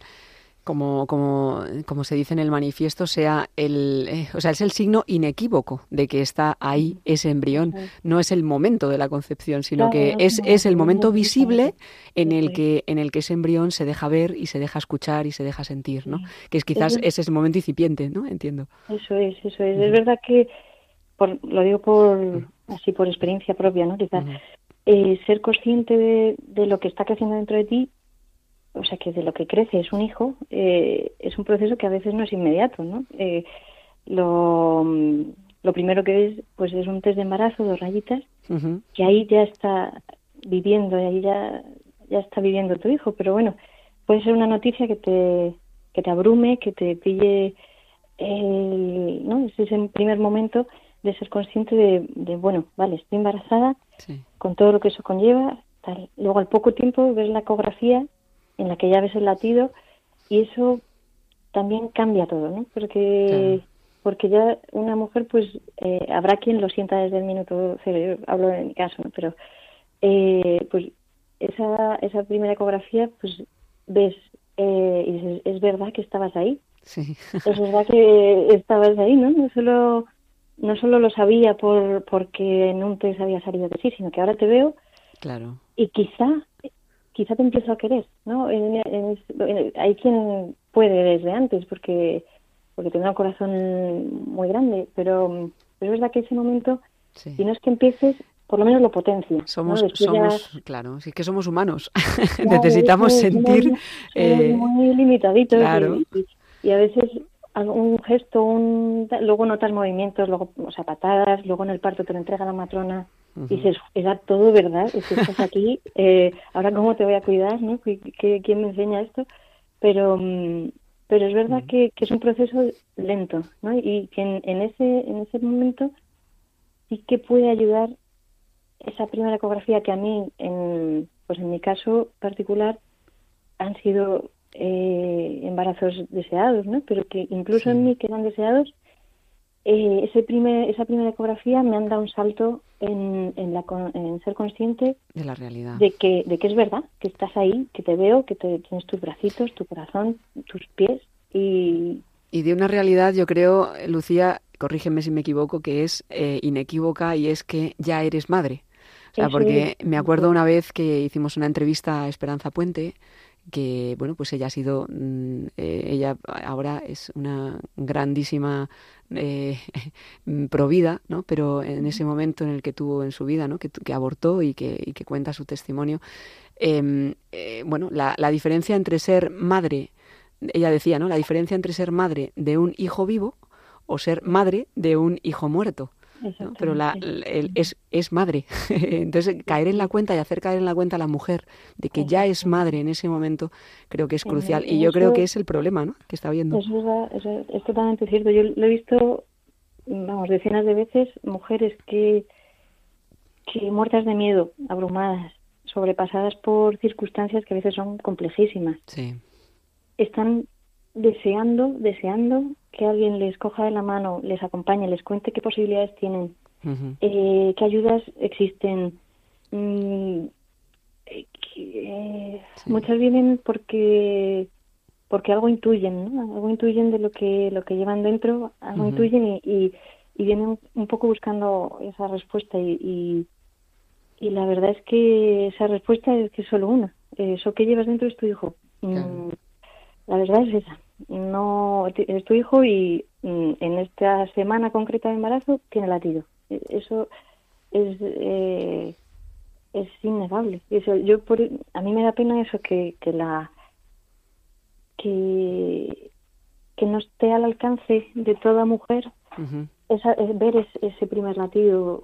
como, como, como se dice en el manifiesto, sea el, eh, o sea, es el signo inequívoco de que está ahí ese embrión. No es el momento de la concepción, sino que es, es el momento visible en el que, en el que ese embrión se deja ver y se deja escuchar y se deja sentir, ¿no? Que es quizás ese es el momento incipiente, ¿no? Entiendo. Eso es, eso es. Es verdad que, por, lo digo por así por experiencia propia, ¿no? Quizás eh, ser consciente de, de lo que está creciendo dentro de ti, o sea, que de lo que crece es un hijo, eh, es un proceso que a veces no es inmediato, ¿no? Eh, lo, lo primero que ves, pues es un test de embarazo, dos rayitas, que ahí ya está viviendo, y ahí ya, ya está viviendo tu hijo, pero bueno, puede ser una noticia que te, que te abrume, que te pille el, ¿no? Es ese primer momento de ser consciente de, de, bueno, vale, estoy embarazada, Sí. con todo lo que eso conlleva, tal. Luego al poco tiempo ves la ecografía en la que ya ves el latido y eso también cambia todo, ¿no? Porque porque ya una mujer pues eh, habrá quien lo sienta desde el minuto cero, yo hablo en mi caso, ¿no? Pero eh, pues esa esa primera ecografía pues ves eh, y dices, es verdad que estabas ahí, Sí. es verdad que estabas ahí, ¿no? No solo no solo lo sabía por porque en un test había salido que sí, sino que ahora te veo claro. y quizá quizá te empiezo a querer, ¿no? En- en- en- hay quien puede desde antes porque porque tiene un corazón muy grande, pero, pero es verdad que ese momento, Sí. si no es que empieces, por lo menos lo potencia. ¿no? Somos, Después ya- somos, claro, sí que somos humanos. Claro, Necesitamos es sentir. somos- somos eh, muy limitaditos claro. y, y- y a veces un gesto, un, luego notas movimientos, luego, o sea, patadas, luego en el parto te lo entrega la matrona y dices, era todo verdad, es que estás aquí, eh, ahora cómo te voy a cuidar, ¿no? ¿Qui- qui- ¿Quién me enseña esto? Pero, mm, pero es verdad que, que es un proceso lento, ¿no? Y que en, en ese, en ese momento sí que puede ayudar esa primera ecografía que a mí, en, pues en mi caso particular, han sido eh, embarazos deseados, ¿no? Pero que incluso en mí que eran deseados, eh, ese primer, esa primera ecografía me han dado un salto en, en, la, con- en ser consciente De la realidad. de que, de que es verdad, que estás ahí, que te veo, que te, tienes tus bracitos, tu corazón, tus pies y Y de una realidad, yo creo, Lucía, corrígeme si me equivoco, que es eh, inequívoca y es que ya eres madre. O sea, porque me acuerdo una vez que hicimos una entrevista a Esperanza Puente, que, bueno, pues ella ha sido, mm, eh, ella ahora es una grandísima eh, provida, ¿no? Pero en ese momento en el que tuvo en su vida, ¿no? Que, abortó y que, y que cuenta su testimonio, em, eh, bueno, la, la diferencia entre ser madre, ella decía, ¿no? La diferencia entre ser madre de un hijo vivo o ser madre de un hijo muerto. ¿No? Pero la, el- es, es madre. Entonces, caer en la cuenta y hacer caer en la cuenta a la mujer de que ya es madre en ese momento, creo que es crucial. Y yo creo que es el problema, ¿no? Que está viendo. Es, verdad, es- es totalmente cierto. Yo lo he visto, vamos, decenas de veces, mujeres que, que muertas de miedo, abrumadas, sobrepasadas por circunstancias que a veces son complejísimas, Sí. están deseando, deseando que alguien les coja de la mano, les acompañe, les cuente qué posibilidades tienen, eh, qué ayudas existen. Mm, eh, eh, Sí. Muchas vienen porque porque algo intuyen, ¿no? Algo intuyen de lo que lo que llevan dentro, algo intuyen y, y, y vienen un poco buscando esa respuesta y, y, y la verdad es que esa respuesta es que es solo una. Eso que llevas dentro es tu hijo. Mm. La verdad es esa. No es tu hijo y mm, en esta semana concreta de embarazo tiene latido. E- Eso es eh, es innegable. Eso, yo por, a mí me da pena eso que, que la que que no esté al alcance de toda mujer esa, es ver es- ese primer latido.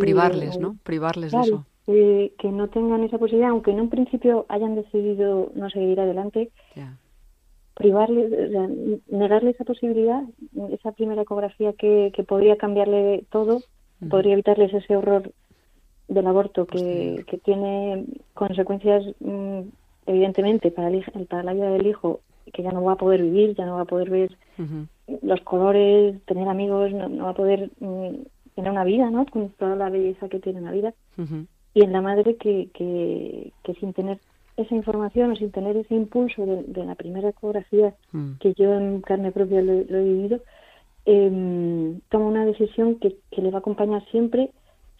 Privarles, eh, ¿no? Privarles de eso. eh, que no tengan esa posibilidad, aunque en un principio hayan decidido no seguir adelante. Privarles, o sea, negarle esa posibilidad, esa primera ecografía que, que podría cambiarle todo, podría evitarles ese horror del aborto que, que tiene consecuencias mm, evidentemente para, el, para la vida del hijo, que ya no va a poder vivir, ya no va a poder ver los colores, tener amigos, no, no va a poder mm, tener una vida, ¿no? Con toda la belleza que tiene una vida. Y en la madre que, que, que sin tener esa información o sin tener ese impulso de, de la primera ecografía Mm. que yo en carne propia lo, lo he vivido, em, toma una decisión que, que le va a acompañar siempre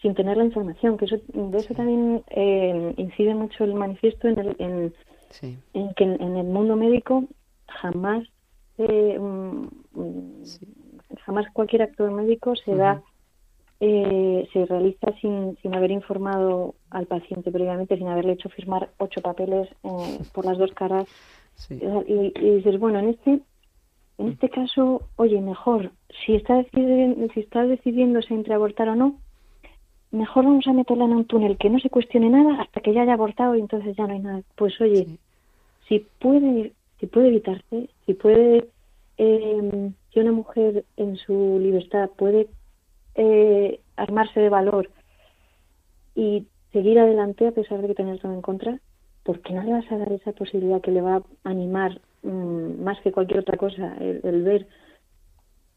sin tener la información, que eso, de eso también eh, incide mucho el manifiesto en, el, en, Sí. en que en, en el mundo médico jamás eh, mm, jamás cualquier acto médico se da eh, se realiza sin, sin haber informado al paciente previamente, sin haberle hecho firmar ocho papeles eh, por las dos caras Sí. y, y dices bueno en este en este caso oye mejor si está decidiendo si está decidiéndose entre abortar o no mejor vamos a meterla en un túnel que no se cuestione nada hasta que ya haya abortado y entonces ya no hay nada pues oye Sí. si puede si puede evitarse si puede eh, si una mujer en su libertad puede eh, armarse de valor y seguir adelante a pesar de que tener todo en contra ¿por qué no le vas a dar esa posibilidad que le va a animar mm, más que cualquier otra cosa el, el ver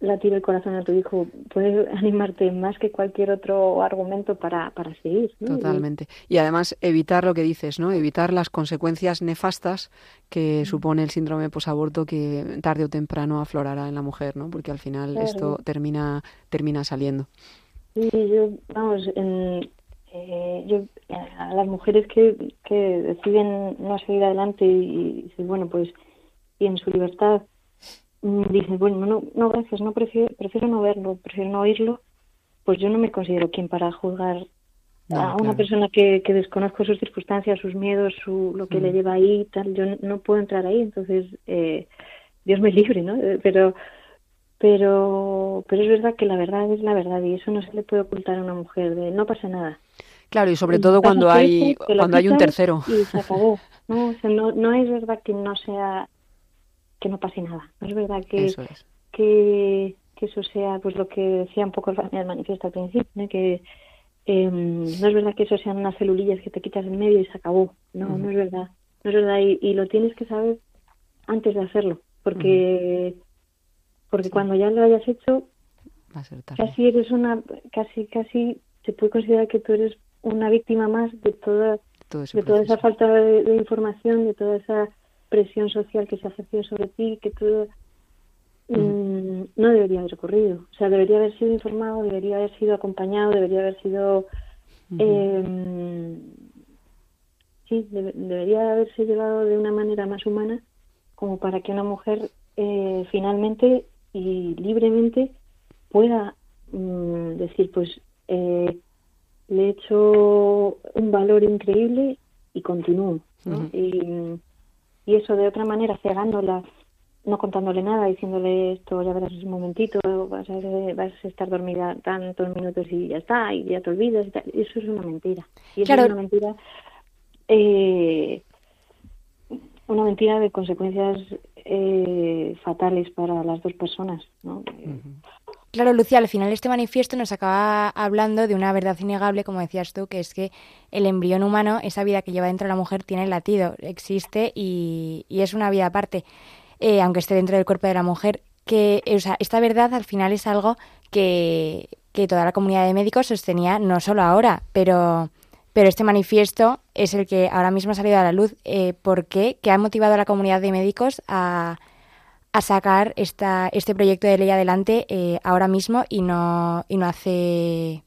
latir el corazón a tu hijo puede animarte más que cualquier otro argumento para, para seguir ¿no? Totalmente. Y además evitar lo que dices, ¿no? Evitar las consecuencias nefastas que supone el síndrome posaborto que tarde o temprano aflorará en la mujer, ¿no? Porque al final Claro. esto termina termina saliendo. Sí, yo, vamos, en, eh, yo, a las mujeres que, que deciden no seguir adelante y, y bueno, pues, y en su libertad dicen, bueno, no, no, gracias, no prefiero, prefiero no verlo, prefiero no oírlo, pues yo no me considero quien para juzgar No, a una claro. persona que, que desconozco sus circunstancias, sus miedos, su, lo que le Mm. lleva ahí, tal, yo no, puedo entrar ahí, entonces, eh, Dios me libre, ¿no? Eh, Pero, pero, pero es verdad que la verdad es la verdad y eso no se le puede ocultar a una mujer, de no pasa nada. Claro, y sobre todo cuando hay cuando hay un tercero. Y se acabó. No, o sea, no, no es verdad que no sea, que no pase nada. No es verdad que, Eso es. que, que eso sea pues lo que decía un poco el manifiesto al principio, ¿no? que eh, no es verdad que eso sean unas celulillas que te quitas en medio y se acabó. No, no es verdad. No es verdad. Y, y lo tienes que saber antes de hacerlo. Porque, porque cuando ya lo hayas hecho, Va a ser tarde. casi eres una, casi, casi se puede considerar que tú eres una víctima más de toda, Todo de toda esa falta de, de información, de toda esa presión social que se ha ejercido sobre ti, que todo mm, no debería haber ocurrido. O sea, debería haber sido informado, debería haber sido acompañado, debería haber sido eh, sí, debe- debería haberse llevado de una manera más humana como para que una mujer eh, finalmente y libremente pueda mm, decir, pues eh, le he hecho un valor increíble y continúo. ¿no? Y eso de otra manera, cegándola, no contándole nada, diciéndole esto, ya verás un momentito, vas a, vas a estar dormida tantos minutos y ya está, y ya te olvidas. y tal. Eso es una mentira. Y eso Claro. es una mentira. eh, una mentira de consecuencias eh, fatales para las dos personas, ¿no? Claro, Lucía, al final este manifiesto nos acaba hablando de una verdad innegable, como decías tú, que es que el embrión humano, esa vida que lleva dentro de la mujer, tiene latido, existe y, y es una vida aparte, eh, aunque esté dentro del cuerpo de la mujer. Que, eh, o sea, esta verdad al final es algo que, que toda la comunidad de médicos sostenía, no solo ahora, pero, pero este manifiesto es el que ahora mismo ha salido a la luz. Eh, ¿Por qué? ¿Qué ha motivado a la comunidad de médicos a, a sacar esta, este proyecto de ley adelante eh, ahora mismo y no, y no hace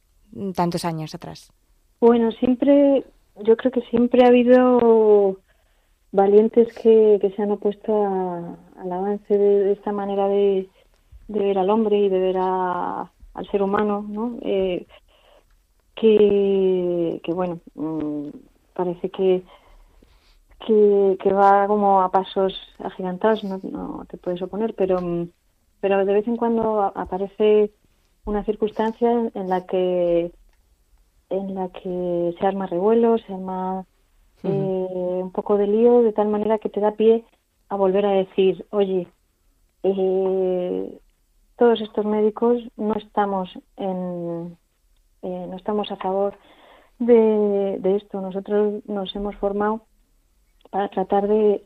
tantos años atrás. Bueno, siempre, yo creo que siempre ha habido valientes que, que se han opuesto al avance de, de esta manera de, de ver al hombre y de ver a- al ser humano, ¿no? Eh, que, que bueno, mm, parece que, que, que va como a pasos agigantados, no, no te puedes oponer, pero, mm, pero de vez en cuando aparece una circunstancia en- en la que en la que se arma revuelo, se arma eh, un poco de lío, de tal manera que te da pie a volver a decir, oye, eh, todos estos médicos no estamos en, eh, no estamos a favor de, de esto. Nosotros nos hemos formado para tratar de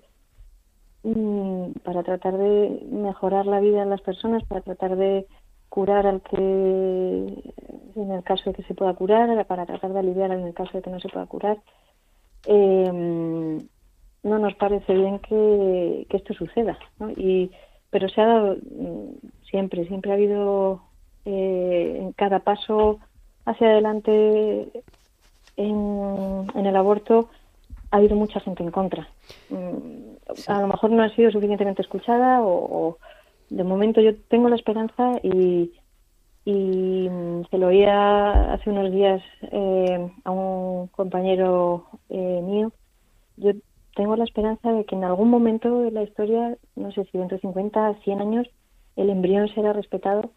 mm, para tratar de mejorar la vida de las personas, para tratar de curar al que en el caso de que se pueda curar, para tratar de aliviar en el caso de que no se pueda curar. Eh, no nos parece bien que, que esto suceda, ¿no? Y, pero se ha dado mm, siempre, siempre ha habido eh, en cada paso hacia adelante en, en el aborto ha habido mucha gente en contra. Mm, A lo mejor no ha sido suficientemente escuchada o, o de momento yo tengo la esperanza y, y mm, se lo oía hace unos días eh, a un compañero eh, mío. Yo tengo la esperanza de que en algún momento de la historia, no sé si dentro de 50, 100 años, el embrión será respetado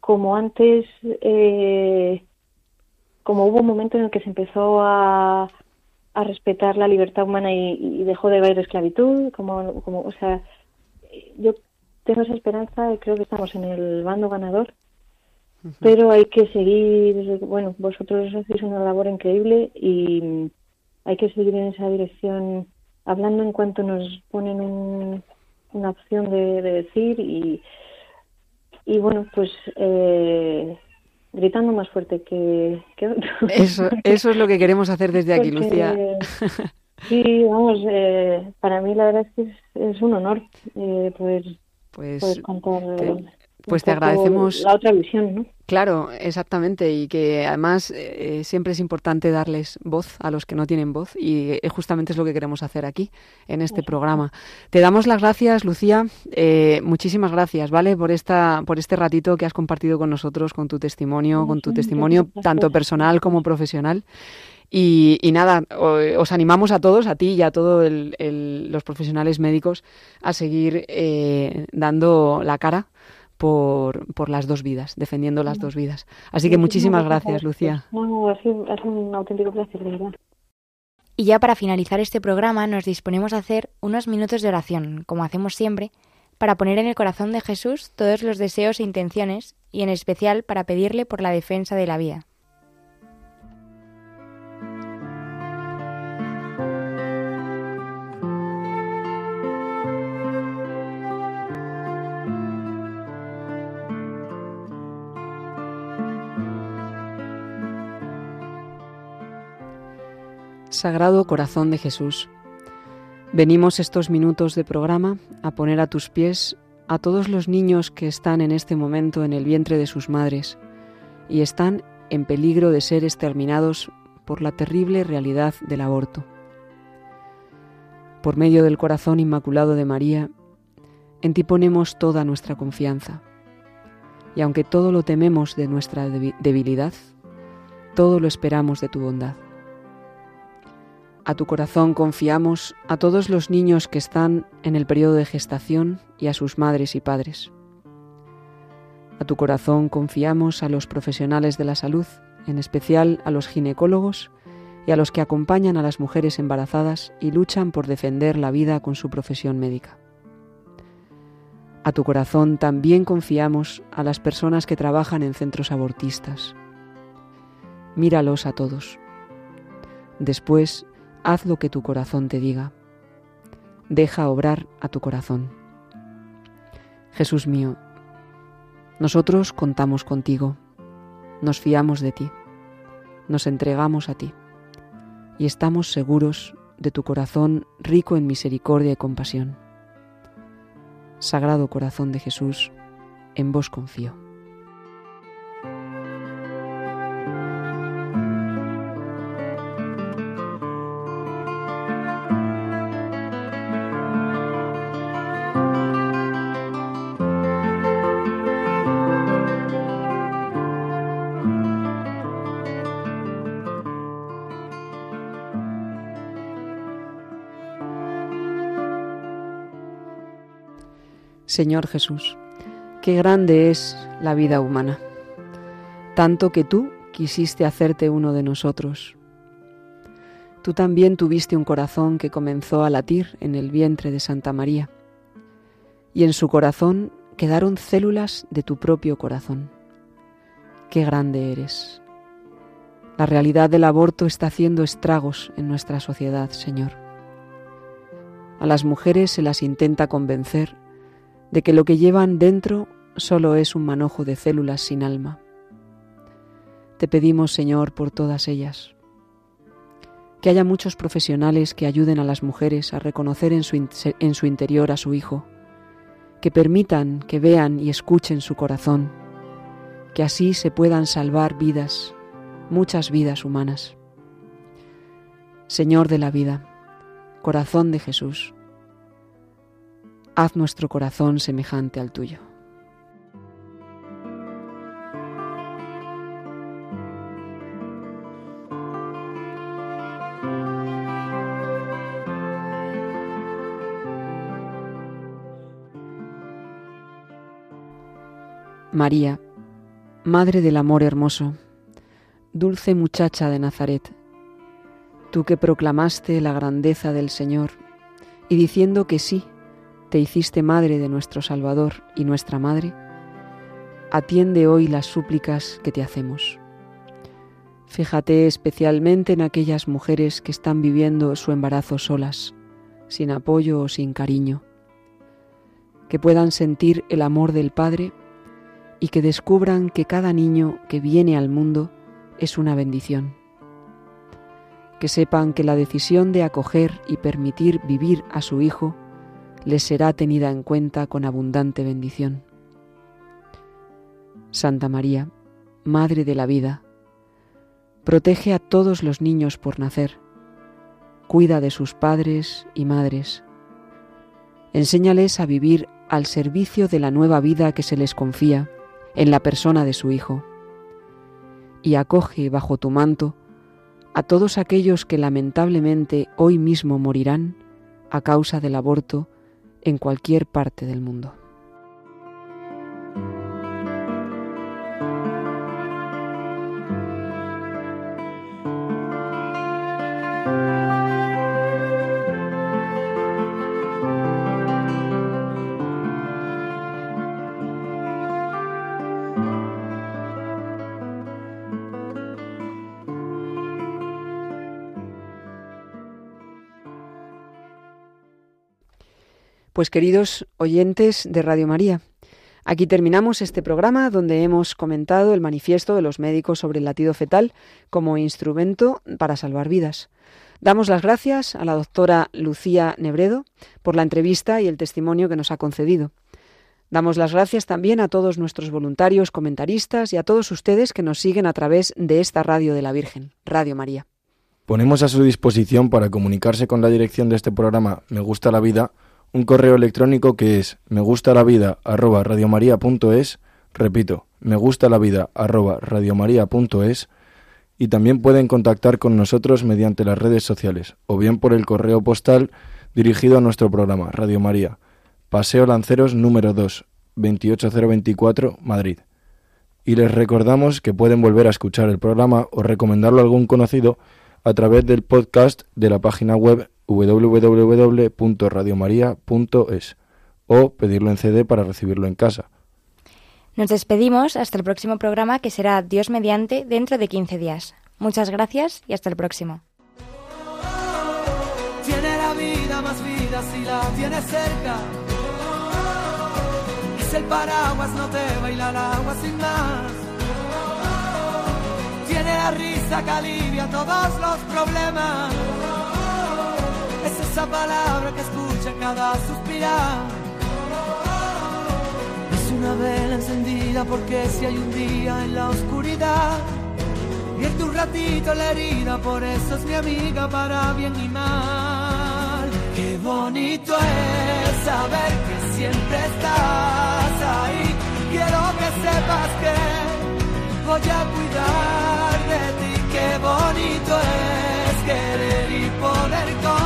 como antes, eh, como hubo un momento en el que se empezó a, a respetar la libertad humana y, y dejó de haber esclavitud, como, como, o sea, yo tengo esa esperanza y creo que estamos en el bando ganador, pero hay que seguir, bueno, vosotros hacéis una labor increíble y hay que seguir en esa dirección, hablando en cuanto nos ponen un- una opción de, de decir y, y bueno, pues eh, gritando más fuerte que, que otros. Eso, eso es lo que queremos hacer desde aquí, Porque, Lucía. Sí, vamos, eh, para mí la verdad es que es, es un honor eh, poder, Pues, poder contar te- un pues te agradecemos. la otra visión, ¿no? Claro, exactamente, y que además eh, siempre es importante darles voz a los que no tienen voz y eh, justamente es lo que queremos hacer aquí en este programa. Te damos las gracias, Lucía, eh, muchísimas gracias, ¿vale? Por esta, por este ratito que has compartido con nosotros, con tu testimonio, con tu Sí, testimonio tanto personal como profesional. Y, y nada, os animamos a todos, a ti y a todos los profesionales médicos, a seguir eh, dando la cara por, por las dos vidas, defendiendo las dos vidas. Así que muchísimas gracias, Lucía. No, sido un auténtico placer, de verdad. Y ya para finalizar este programa nos disponemos a hacer unos minutos de oración, como hacemos siempre, para poner en el corazón de Jesús todos los deseos e intenciones, y en especial para pedirle por la defensa de la vida. Sagrado Corazón de Jesús, venimos estos minutos de programa a poner a tus pies a todos los niños que están en este momento en el vientre de sus madres y están en peligro de ser exterminados por la terrible realidad del aborto. Por medio del corazón inmaculado de María, en ti ponemos toda nuestra confianza. Y aunque todo lo tememos de nuestra debi- debilidad, todo lo esperamos de tu bondad. A tu corazón confiamos a todos los niños que están en el periodo de gestación y a sus madres y padres. A tu corazón confiamos a los profesionales de la salud, en especial a los ginecólogos y a los que acompañan a las mujeres embarazadas y luchan por defender la vida con su profesión médica. A tu corazón también confiamos a las personas que trabajan en centros abortistas. Míralos a todos. Después, haz lo que tu corazón te diga. Deja obrar a tu corazón. Jesús mío, nosotros contamos contigo, nos fiamos de ti, nos entregamos a ti y estamos seguros de tu corazón rico en misericordia y compasión. Sagrado corazón de Jesús, en vos confío. Señor Jesús, qué grande es la vida humana, tanto que tú quisiste hacerte uno de nosotros. Tú también tuviste un corazón que comenzó a latir en el vientre de Santa María, y en su corazón quedaron células de tu propio corazón. Qué grande eres. La realidad del aborto está haciendo estragos en nuestra sociedad, Señor. A las mujeres se las intenta convencer de que lo que llevan dentro solo es un manojo de células sin alma. Te pedimos, Señor, por todas ellas, que haya muchos profesionales que ayuden a las mujeres a reconocer en su, en su interior a su hijo, que permitan que vean y escuchen su corazón, que así se puedan salvar vidas, muchas vidas humanas. Señor de la vida, corazón de Jesús, haz nuestro corazón semejante al tuyo. María, Madre del Amor Hermoso, dulce muchacha de Nazaret, tú que proclamaste la grandeza del Señor, y diciendo que sí, te hiciste Madre de nuestro Salvador y nuestra Madre, atiende hoy las súplicas que te hacemos. Fíjate especialmente en aquellas mujeres que están viviendo su embarazo solas, sin apoyo o sin cariño, que puedan sentir el amor del Padre y que descubran que cada niño que viene al mundo es una bendición. Que sepan que la decisión de acoger y permitir vivir a su hijo les será tenida en cuenta con abundante bendición. Santa María, Madre de la vida, protege a todos los niños por nacer, cuida de sus padres y madres, enséñales a vivir al servicio de la nueva vida que se les confía en la persona de su Hijo, y acoge bajo tu manto a todos aquellos que lamentablemente hoy mismo morirán a causa del aborto en cualquier parte del mundo. Pues queridos oyentes de Radio María, aquí terminamos este programa donde hemos comentado el manifiesto de los médicos sobre el latido fetal como instrumento para salvar vidas. Damos las gracias a la doctora Lucía Nebredo por la entrevista y el testimonio que nos ha concedido. Damos las gracias también a todos nuestros voluntarios, comentaristas y a todos ustedes que nos siguen a través de esta radio de la Virgen, Radio María. Ponemos a su disposición para comunicarse con la dirección de este programa Me Gusta la Vida un correo electrónico que es me gusta la vida arroba radiomaria.es, repito, me gusta la vida arroba radiomaria.es y también pueden contactar con nosotros mediante las redes sociales o bien por el correo postal dirigido a nuestro programa Radio María, Paseo Lanceros número 2, 28024, Madrid. Y les recordamos que pueden volver a escuchar el programa o recomendarlo a algún conocido a través del podcast de la página web www.radiomaria.es o pedirlo en CD para recibirlo en casa. Nos despedimos hasta el próximo programa que será Dios mediante dentro de 15 días. Muchas gracias y hasta el próximo. Tiene la vida más vida si la tienes cerca. Es el paraguas, no te baila el agua sin más. Tiene la risa que alivia todos los problemas. Es esa palabra que escucha cada suspirar. Es una vela encendida porque si hay un día en la oscuridad. Vierte un ratito la herida, por eso es mi amiga para bien y mal. Qué bonito es saber que siempre estás ahí. Quiero que sepas que voy a cuidar de ti. Qué bonito es querer y poder confiar.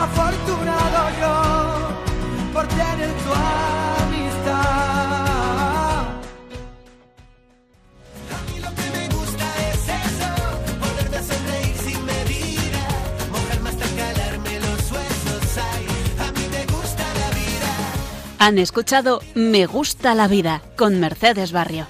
Afortunado yo por tener tu amistad. A mí lo que me gusta es eso, a sonreír sin medida, mojarme hasta calarme los huesos, ay, a mí me gusta la vida. Han escuchado Me gusta la vida con Mercedes Barrio.